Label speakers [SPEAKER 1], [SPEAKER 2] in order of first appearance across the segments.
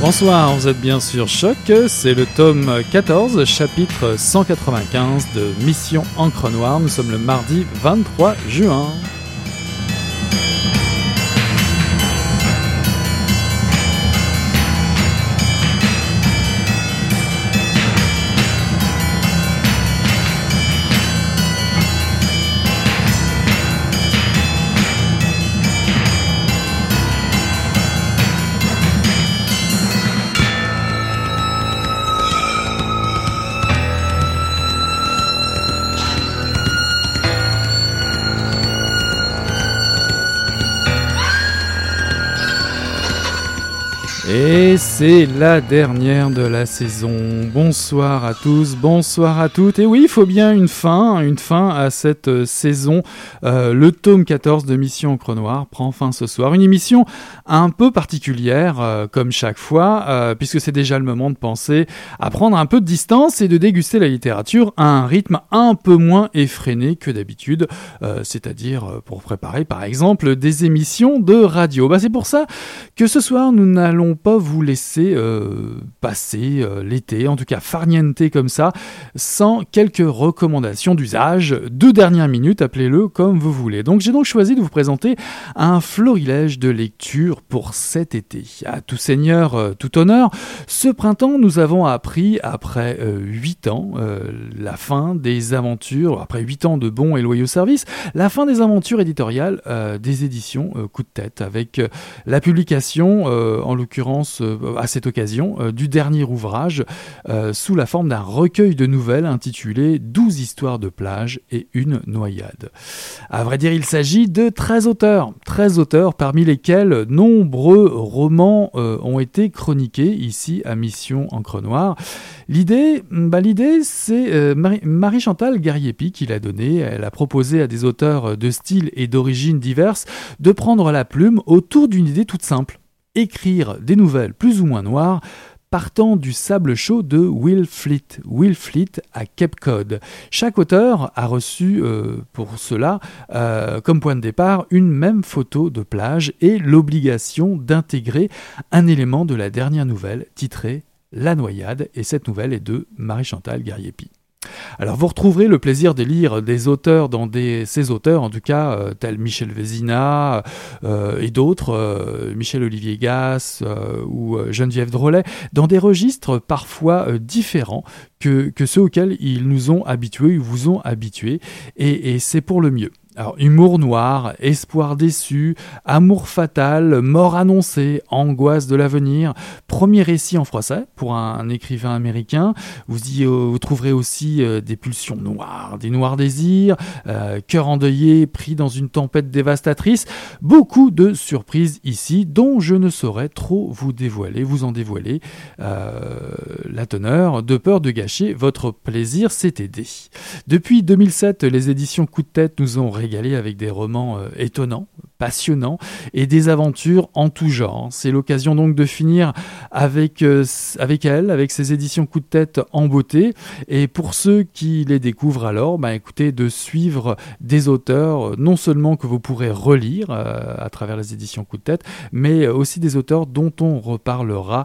[SPEAKER 1] Bonsoir, vous êtes bien sûr Choc, c'est le tome 14, chapitre 195 de Mission Encre Noire. Nous sommes le mardi 23 juin. Et c'est la dernière de la saison. Bonsoir à tous, bonsoir à toutes. Et oui, il faut bien une fin, une fin à cette euh, saison. Euh, le tome 14 de Mission Encre Noire prend fin ce soir. Une émission un peu particulière, euh, comme chaque fois, puisque c'est déjà le moment de penser à prendre un peu de distance et de déguster la littérature à un rythme un peu moins effréné que d'habitude, c'est-à-dire pour préparer par exemple des émissions de radio. Bah, c'est pour ça que ce soir nous n'allons pas vous laisser euh, passer euh, l'été, en tout cas farniente comme ça, sans quelques recommandations d'usage, de dernière minute, appelez-le comme vous voulez. Donc j'ai donc choisi de vous présenter un florilège de lecture pour cet été. À tout seigneur, euh, tout honneur, ce printemps nous avons appris, après euh, huit ans, la fin des aventures, après huit ans de bons et loyaux services, la fin des aventures éditoriales des éditions Coup de tête, avec la publication, en l'occurrence euh, à cette occasion, euh, du dernier ouvrage euh, sous la forme d'un recueil de nouvelles intitulé 12 histoires de plage et une noyade. À vrai dire, il s'agit de 13 auteurs, 13 auteurs parmi lesquels nombreux romans ont été chroniqués ici à Mission Encre Noire. L'idée, bah, c'est Marie- Marie-Chantal Gariepi qui l'a donnée. Elle a proposé à des auteurs de style et d'origines diverses de prendre la plume autour d'une idée toute simple. Écrire des nouvelles plus ou moins noires partant du sable chaud de Will Fleet, Will Fleet à Cape Cod. Chaque auteur a reçu euh, pour cela, euh, comme point de départ, une même photo de plage et l'obligation d'intégrer un élément de la dernière nouvelle titrée La noyade, et cette nouvelle est de Marie-Chantal Gariepi. Alors vous retrouverez le plaisir de lire des auteurs dans des ces auteurs en tout cas euh, tels Michel Vézina euh, et d'autres euh, Michel Olivier Gass ou Geneviève Drolet dans des registres parfois différents que, ceux auxquels ils nous ont habitués, ils vous ont habitués et c'est pour le mieux. Alors, humour noir, espoir déçu, amour fatal, mort annoncée, angoisse de l'avenir. Premier récit en français pour un, écrivain américain. Vous y euh, trouverez aussi euh, des pulsions noires, des noirs désirs, euh, cœur endeuillé, pris dans une tempête dévastatrice. Beaucoup de surprises ici dont je ne saurais trop vous dévoiler, vous en dévoiler la teneur, de peur de gâcher votre plaisir cet aidé. Depuis 2007, les éditions Coup de tête nous ont régalé avec des romans euh, étonnants, passionnants et des aventures en tout genre. C'est l'occasion donc de finir avec, euh, avec elle, avec ses éditions coup de tête en beauté. Et pour ceux qui les découvrent alors, bah écoutez, de suivre des auteurs, non seulement que vous pourrez relire euh, à travers les éditions coup de tête, mais aussi des auteurs dont on reparlera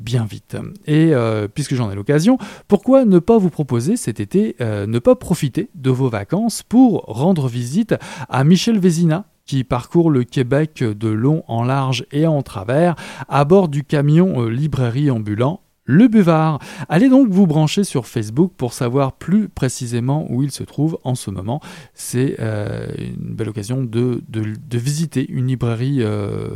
[SPEAKER 1] bien vite. Et puisque j'en ai l'occasion, pourquoi ne pas vous proposer cet été, ne pas profiter de vos vacances pour rendre visite à Michel Vézina, qui parcourt le Québec de long en large et en travers à bord du camion euh, librairie ambulant le Buvard. Allez donc vous brancher sur Facebook pour savoir plus précisément où il se trouve en ce moment. C'est euh, une belle occasion de, visiter une librairie euh,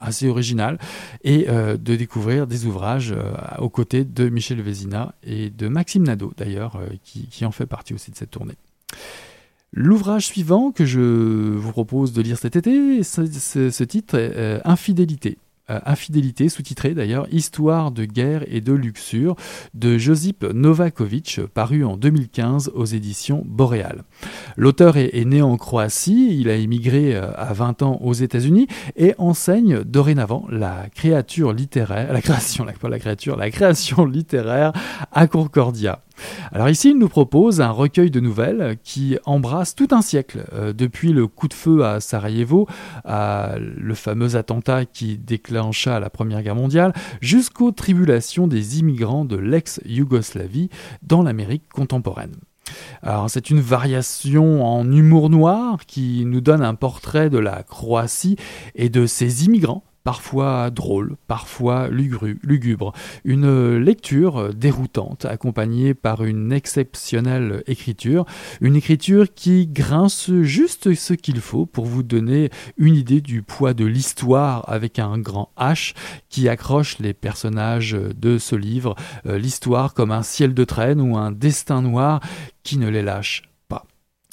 [SPEAKER 1] assez originale et de découvrir des ouvrages aux côtés de Michel Vézina et de Maxime Nadeau d'ailleurs, qui, qui en fait partie aussi de cette tournée. L'ouvrage suivant que je vous propose de lire cet été, ce, titre est euh, Infidélité. Euh, Infidélité, sous-titré d'ailleurs Histoire de guerre et de luxure de Josip Novakovic, paru en 2015 aux éditions Boréal. L'auteur est, né en Croatie, il a émigré euh, à 20 ans aux États-Unis et enseigne dorénavant la créature littéraire, la création, la création littéraire à Concordia. Alors ici, il nous propose un recueil de nouvelles qui embrasse tout un siècle, euh, depuis le coup de feu à Sarajevo, le fameux attentat qui déclencha la Première Guerre mondiale, jusqu'aux tribulations des immigrants de l'ex-Yougoslavie dans l'Amérique contemporaine. Alors c'est une variation en humour noir qui nous donne un portrait de la Croatie et de ses immigrants parfois drôle, parfois lugubre. Une lecture déroutante, accompagnée par une exceptionnelle écriture, une écriture qui grince juste ce qu'il faut pour vous donner une idée du poids de l'histoire avec un grand H qui accroche les personnages de ce livre, euh, l'histoire comme un ciel de traîne ou un destin noir qui ne les lâche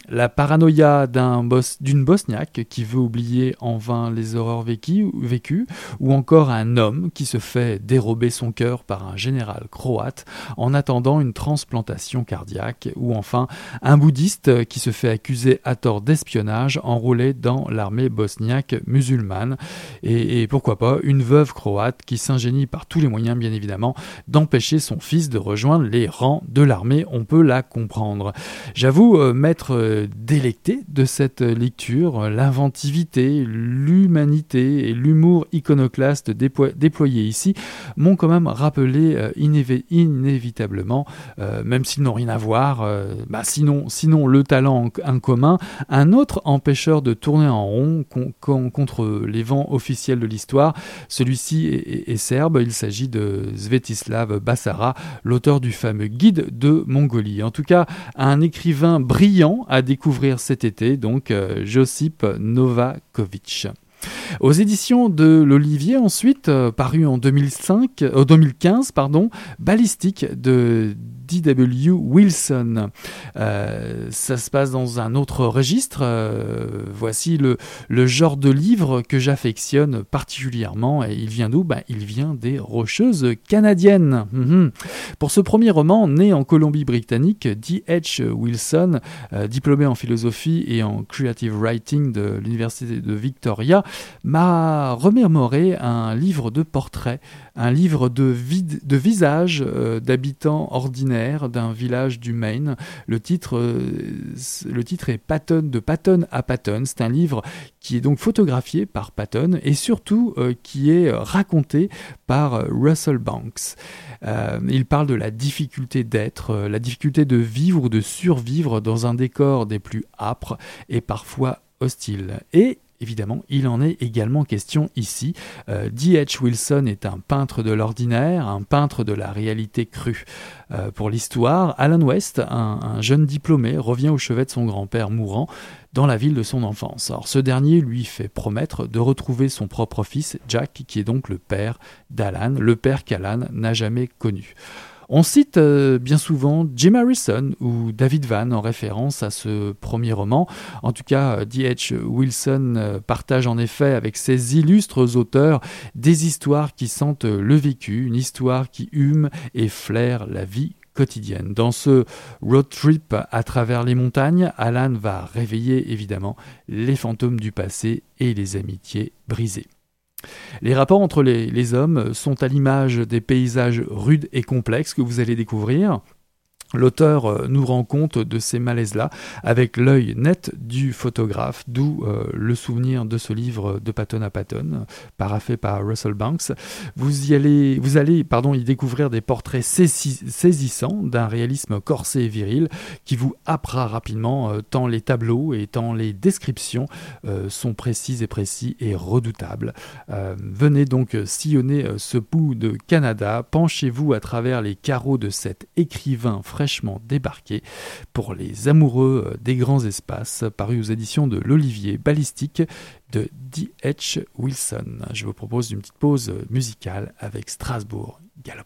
[SPEAKER 1] la paranoïa d'une bosniaque qui veut oublier en vain les horreurs vécues, ou encore un homme qui se fait dérober son cœur par un général croate en attendant une transplantation cardiaque, ou enfin un bouddhiste qui se fait accuser à tort d'espionnage enrôlé dans l'armée bosniaque musulmane, et, pourquoi pas une veuve croate qui s'ingénie par tous les moyens bien évidemment d'empêcher son fils de rejoindre les rangs de l'armée, on peut la comprendre. J'avoue euh, m'être euh, délecté de cette lecture, l'inventivité, l'humanité et l'humour iconoclaste déployés ici m'ont quand même rappelé euh, inévitablement, euh, même s'ils n'ont rien à voir, euh, bah sinon, sinon le talent en, commun, un autre empêcheur de tourner en rond contre les vents officiels de l'histoire. Celui-ci est, est, serbe, il s'agit de Svetislav Bassara, l'auteur du fameux guide de Mongolie. En tout cas, un écrivain brillant à découvrir cet été, donc euh, Josip Novakovic. Aux éditions de l'Olivier, ensuite, euh, paru en 2005, 2015, pardon, Balistique de D.W. Wilson. Euh, ça se passe dans un autre registre. Euh, voici le, genre de livre que j'affectionne particulièrement. Et il vient d'où? Ben, Il vient des Rocheuses canadiennes. Mhm. Pour ce premier roman, né en Colombie-Britannique, D.H. Wilson, euh, diplômé en philosophie et en creative writing de l'Université de Victoria, m'a remémoré un livre de portraits, un livre de, de visages d'habitants ordinaires d'un village du Maine. Le titre, le titre est Patton de Patton à Patton. C'est un livre qui est donc photographié par Patton et surtout qui est raconté par Russell Banks. il parle de la difficulté d'être, la difficulté de vivre ou de survivre dans un décor des plus âpres et parfois hostile. Et Évidemment, il en est également question ici. Euh, D.H. Wilson est un peintre de l'ordinaire, un peintre de la réalité crue. Euh, pour l'histoire, Alan West, un, jeune diplômé, revient au chevet de son grand-père mourant dans la ville de son enfance. Alors, ce dernier lui fait promettre de retrouver son propre fils, Jack, qui est donc le père d'Alan, le père qu'Alan n'a jamais connu. On cite euh, bien souvent Jim Harrison ou David Van en référence à ce premier roman. En tout cas, D.H. Wilson euh, partage en effet avec ses illustres auteurs des histoires qui sentent le vécu, une histoire qui hume et flaire la vie quotidienne. Dans ce road trip à travers les montagnes, Alan va réveiller évidemment les fantômes du passé et les amitiés brisées. Les rapports entre les, hommes sont à l'image des paysages rudes et complexes que vous allez découvrir. L'auteur euh, nous rend compte de ces malaises-là avec l'œil net du photographe, d'où euh, le souvenir de ce livre de Patton à Patton, paraffé par Russell Banks. Vous, allez, y découvrir des portraits saisissants d'un réalisme corsé et viril qui vous happera rapidement euh, tant les tableaux et tant les descriptions sont précises et précis et redoutables. venez donc sillonner ce bout de Canada, penchez-vous à travers les carreaux de cet écrivain fraîchement débarqué pour les amoureux euh, des grands espaces, paru aux éditions de l'Olivier Balistique de D.H. Wilson. Je vous propose une petite pause euh, musicale avec Strasbourg Galop.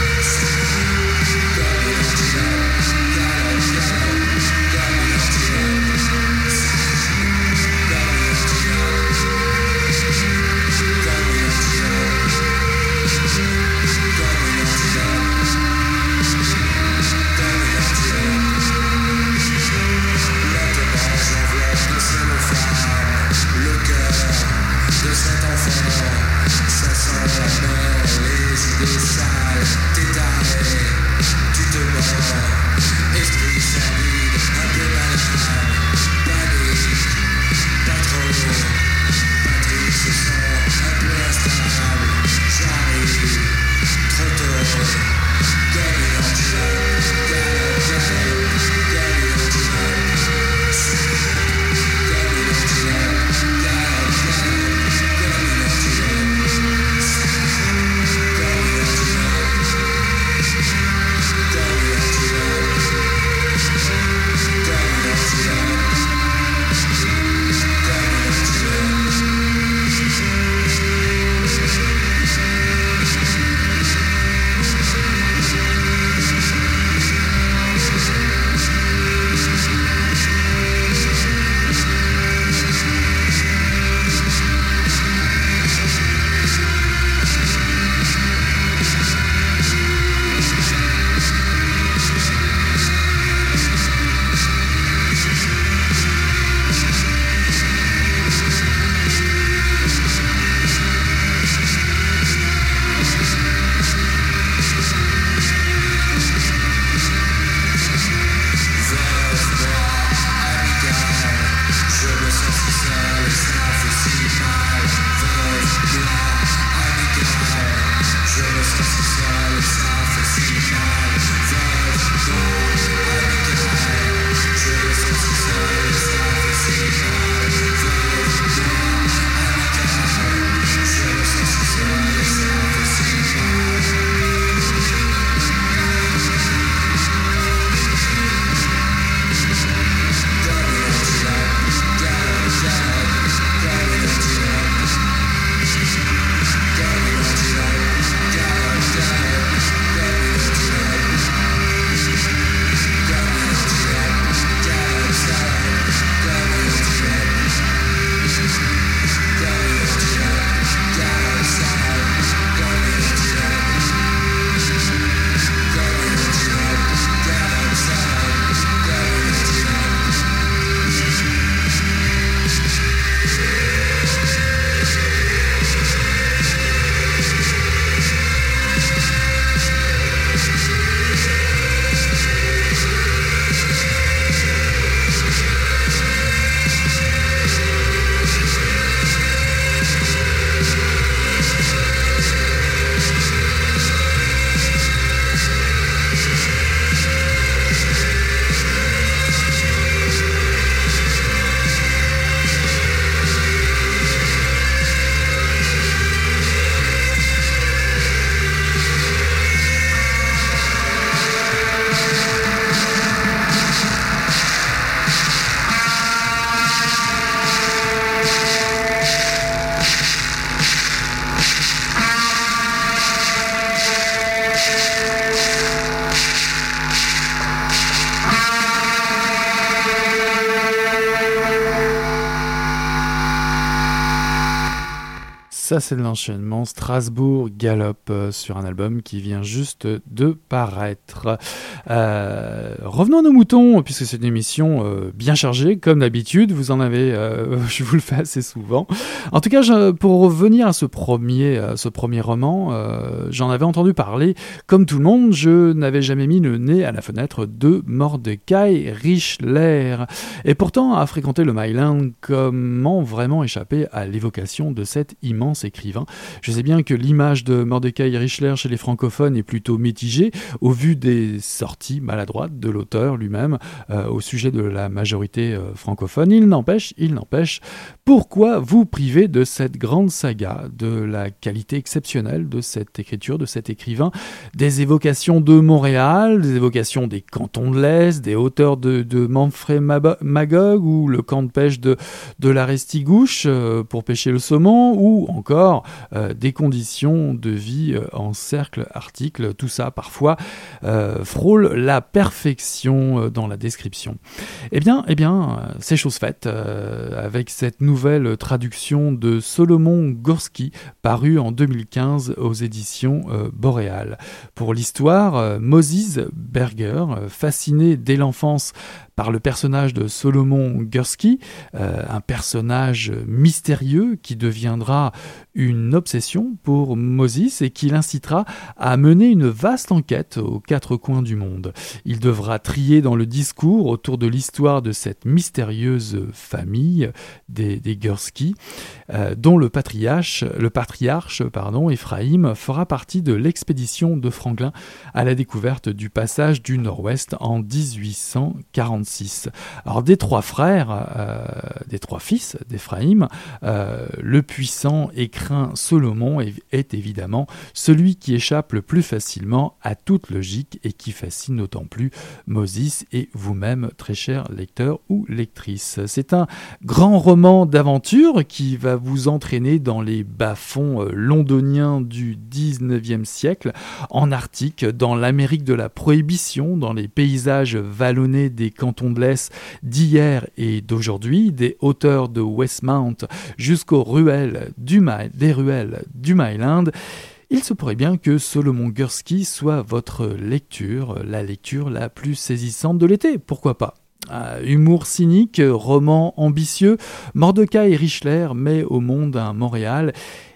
[SPEAKER 1] this side. Ça, c'est de l'enchaînement Strasbourg Galop euh, sur un album qui vient juste de paraître. Euh, revenons à nos moutons, puisque c'est une émission euh, bien chargée, comme d'habitude. Vous en avez, je vous le fais assez souvent. En tout cas, pour revenir à ce premier, ce premier roman, j'en avais entendu parler. Comme tout le monde, je n'avais jamais mis le nez à la fenêtre de Mordecai Richler. Et pourtant, à fréquenter le Myland, comment vraiment échapper à l'évocation de cet immense écrivain. Je sais bien que l'image de Mordecai Richler chez les francophones est plutôt mitigée au vu des sorties maladroites de l'auteur lui-même euh, au sujet de la majorité euh, francophone. Il n'empêche, il n'empêche, pourquoi vous priver de cette grande saga, de la qualité exceptionnelle de cette écriture, de cet écrivain, des évocations de Montréal, des évocations des cantons de l'Est, des hauteurs de, de Manfred Magog ou le camp de pêche de, de la Restigouche euh, pour pêcher le saumon ou encore euh, des conditions de vie euh, en cercle article. Tout ça, parfois, euh, frôle la perfection dans la description. Eh bien, eh bien c'est chose faite avec cette nouvelle traduction de Solomon Gorski, parue en 2015 aux éditions Boréal. Pour l'histoire, Moses Berger, fasciné dès l'enfance par le personnage de Solomon Gursky, euh, un personnage mystérieux qui deviendra une obsession pour Moses et qui l'incitera à mener une vaste enquête aux quatre coins du monde. Il devra trier dans le discours autour de l'histoire de cette mystérieuse famille des, des euh, dont le patriarche, le patriarche pardon, Ephraim fera partie de l'expédition de Franklin à la découverte du passage du Nord-Ouest en 1846. Alors des trois frères, euh, des trois fils d'Ephraim, euh, le puissant et craint Solomon est, évidemment celui qui échappe le plus facilement à toute logique et qui fascine d'autant plus Moses et vous-même, très cher lecteur ou lectrice. C'est un grand roman d'aventure qui va vous entraîner dans les bas-fonds euh, londoniens du 19e siècle, en Arctique, dans l'Amérique de la Prohibition, dans les paysages vallonnés des de l'Est d'hier et d'aujourd'hui, des hauteurs de Westmount jusqu'aux ruelles du des ruelles du Myland. Il se pourrait bien que Solomon Gursky soit votre lecture, la lecture la plus saisissante de l'été, pourquoi pas? Euh, humour cynique, roman ambitieux, Mordecai Richler met au monde un Montréal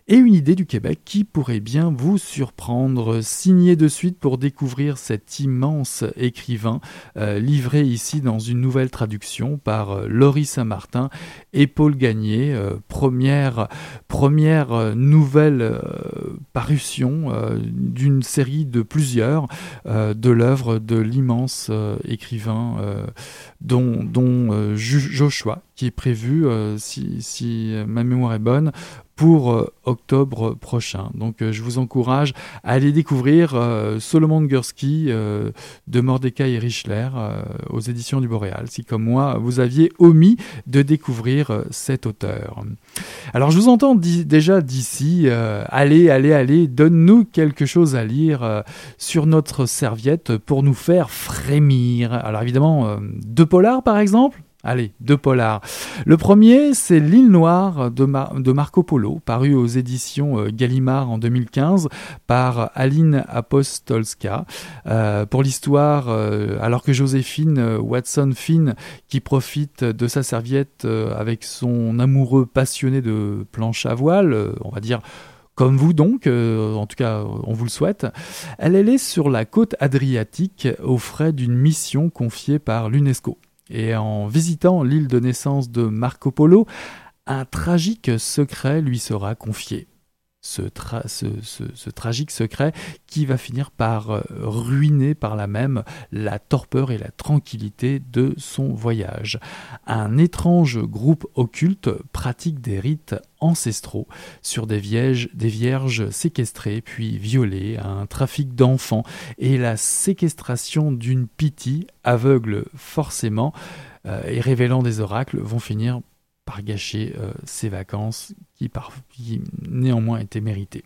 [SPEAKER 1] et une idée du Québec qui pourrait bien vous surprendre. Signez de suite pour découvrir cet immense écrivain euh, livré ici dans une nouvelle traduction par euh, Laurie Saint-Martin et Paul Gagné. Euh, première première nouvelle parution d'une série de plusieurs de l'œuvre de l'immense écrivain dont, dont Joshua qui est prévu, si, si ma mémoire est bonne, pour euh, octobre prochain. Donc euh, je vous encourage à aller découvrir euh, Solomon Gursky de Mordecai Richler aux éditions du Boréal, si comme moi vous aviez omis de découvrir cet auteur. Alors je vous entends déjà d'ici, allez, allez, allez, donne-nous quelque chose à lire sur notre serviette pour nous faire frémir. Alors évidemment, deux polars par exemple? Allez, deux polars. Le premier, c'est L'île noire de, Marco Polo, paru aux éditions euh, Gallimard en 2015 par Aline Apostolska. Euh, pour l'histoire, euh, alors que Joséphine Watson Finn, qui profite de sa serviette avec son amoureux passionné de planche à voile, on va dire comme vous donc, en tout cas on vous le souhaite, elle, elle est sur la côte adriatique aux frais d'une mission confiée par l'UNESCO. Et en visitant l'île de naissance de Marco Polo, un tragique secret lui sera confié. Ce, tragique secret qui va finir par euh, ruiner par là même la torpeur et la tranquillité de son voyage. Un étrange groupe occulte pratique des rites ancestraux sur des vierges, des vierges séquestrées puis violées, un trafic d'enfants et la séquestration d'une pitié aveugle forcément euh, et révélant des oracles vont finir par gâcher euh, ses vacances qui, par, qui, néanmoins étaient méritées.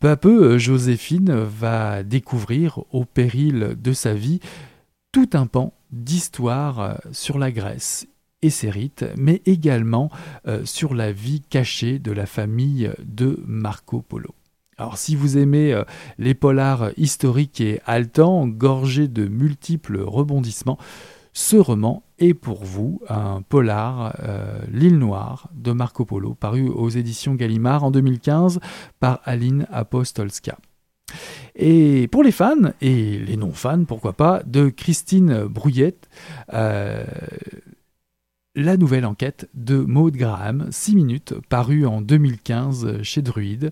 [SPEAKER 1] Peu à peu, euh, Joséphine va découvrir au péril de sa vie tout un pan d'histoire sur la Grèce et ses rites, mais également sur la vie cachée de la famille de Marco Polo. Alors si vous aimez les polars historiques et haletants, gorgés de multiples rebondissements, ce roman est pour vous un polar, euh, L'île noire de Marco Polo, paru aux éditions Gallimard en 2015 par Aline Apostolska. Et pour les fans, et les non-fans, pourquoi pas, de Christine Brouillette, euh, la nouvelle enquête de Maud Graham, 6 minutes, parue en 2015 chez Druide.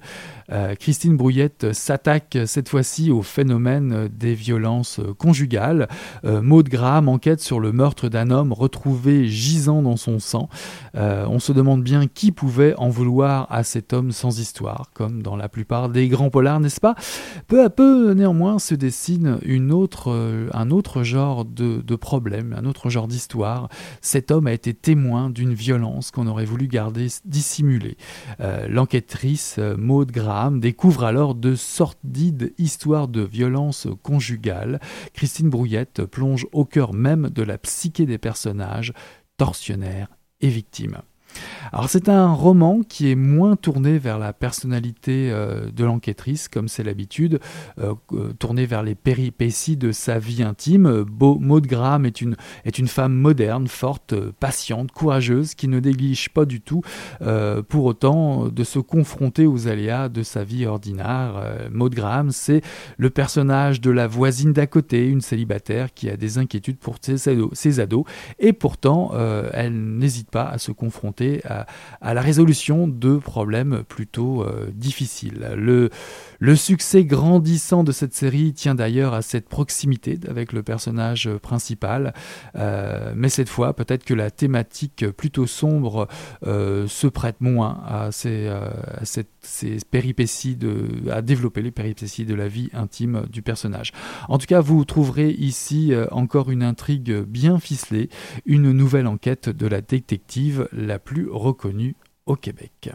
[SPEAKER 1] Euh, Christine Brouillette s'attaque cette fois-ci au phénomène des violences conjugales. Euh, Maud Graham enquête sur le meurtre d'un homme retrouvé gisant dans son sang. Euh, on se demande bien qui pouvait en vouloir à cet homme sans histoire, comme dans la plupart des grands polars, n'est-ce pas? Peu à peu, néanmoins, se dessine une autre, un autre genre de, de problème, un autre genre d'histoire. Cet homme a été témoin d'une violence qu'on aurait voulu garder dissimulée. Euh, l'enquêtrice euh, Maud Graham découvre alors de sordides histoires de violence conjugale. Christine Brouillette plonge au cœur même de la psyché des personnages, tortionnaires et victimes. Alors c'est un roman qui est moins tourné vers la personnalité euh, de l'enquêtrice, comme c'est l'habitude, euh, euh, tourné vers les péripéties de sa vie intime. Maud Graham est une, est une femme moderne, forte, patiente, courageuse, qui ne néglige pas du tout pour autant de se confronter aux aléas de sa vie ordinaire. Maud Graham, c'est le personnage de la voisine d'à côté, une célibataire qui a des inquiétudes pour ses ados et pourtant elle n'hésite pas à se confronter à, la résolution de problèmes plutôt euh, difficiles. Le, succès grandissant de cette série tient d'ailleurs à cette proximité avec le personnage principal, euh, mais cette fois peut-être que la thématique plutôt sombre euh, se prête moins à ces, péripéties de, à développer les péripéties de la vie intime du personnage. En tout cas, vous trouverez ici encore une intrigue bien ficelée, une nouvelle enquête de la détective la plus reconnu au Québec.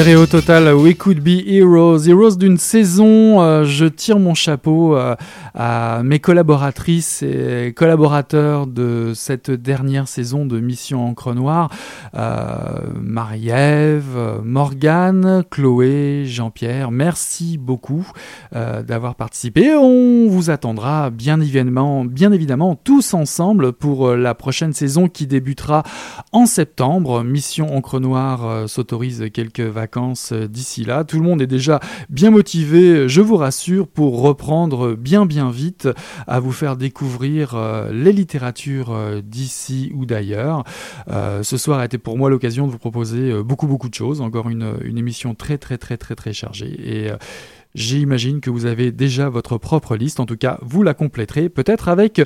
[SPEAKER 1] Stéréo total, We Could Be Heroes. Heroes d'une saison, euh, je tire mon chapeau euh, à mes collaboratrices et collaborateurs de cette dernière saison de Mission Encre Noire. Euh, Marie-Ève, Morgane, Chloé, Jean-Pierre, merci beaucoup d'avoir participé. On vous attendra bien évidemment, bien évidemment tous ensemble pour la prochaine saison qui débutera en septembre. Mission Encre Noire s'autorise quelques vacances euh, d'ici là. Tout le monde est déjà bien motivé, je vous rassure, pour reprendre bien bien vite à vous faire découvrir euh, les littératures euh, d'ici ou d'ailleurs. ce soir a été pour moi l'occasion de vous proposer beaucoup beaucoup de choses, encore une, une émission très très très très très chargée et J'imagine que vous avez déjà votre propre liste, en tout cas vous la compléterez peut-être avec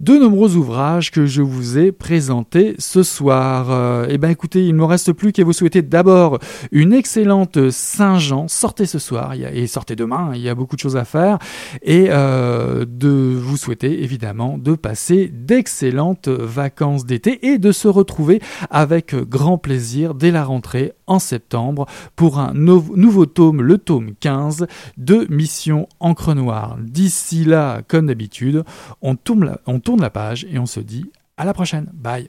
[SPEAKER 1] de nombreux ouvrages que je vous ai présentés ce soir. Euh, eh bien écoutez, il ne me reste plus qu'à vous souhaiter d'abord une excellente Saint-Jean. Sortez ce soir et sortez demain, il y a beaucoup de choses à faire. Et euh, de vous souhaiter évidemment de passer d'excellentes vacances d'été et de se retrouver avec grand plaisir dès la rentrée en septembre pour un nouveau tome, le tome 15 de Mission Encre Noire. D'ici là, comme d'habitude, on on tourne la page et on se dit à la prochaine. Bye.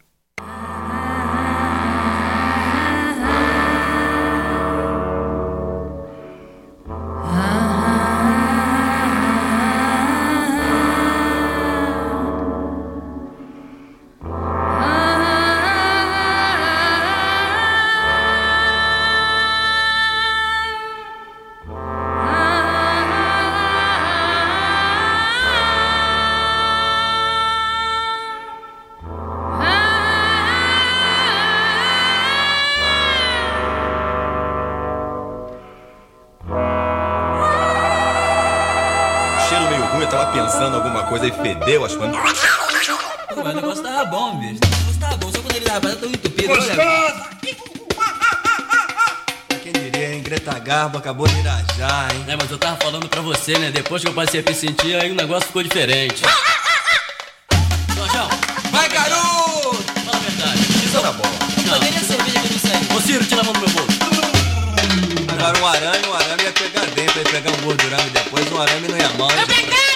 [SPEAKER 2] Mas o negócio tava bom, bicho. O negócio tava bom, só quando ele tava tão entupido.
[SPEAKER 3] Gostosa! Quem diria, hein? Greta Garbo acabou de irajar, hein?
[SPEAKER 2] É, mas eu tava falando pra você, né? Depois que eu passei a me sentir, aí o negócio ficou diferente. Jorjão!
[SPEAKER 3] Vai, garoto!
[SPEAKER 2] Fala a verdade.
[SPEAKER 3] Isso tá bom.
[SPEAKER 2] Não, nem a cerveja que eu não sei. Ô, Ciro, tira a mão do meu bolso.
[SPEAKER 3] Agora um arame, um arame ia pegar dentro, ia pegar um gordurame depois, um arame não ia mal. Hein,
[SPEAKER 2] mais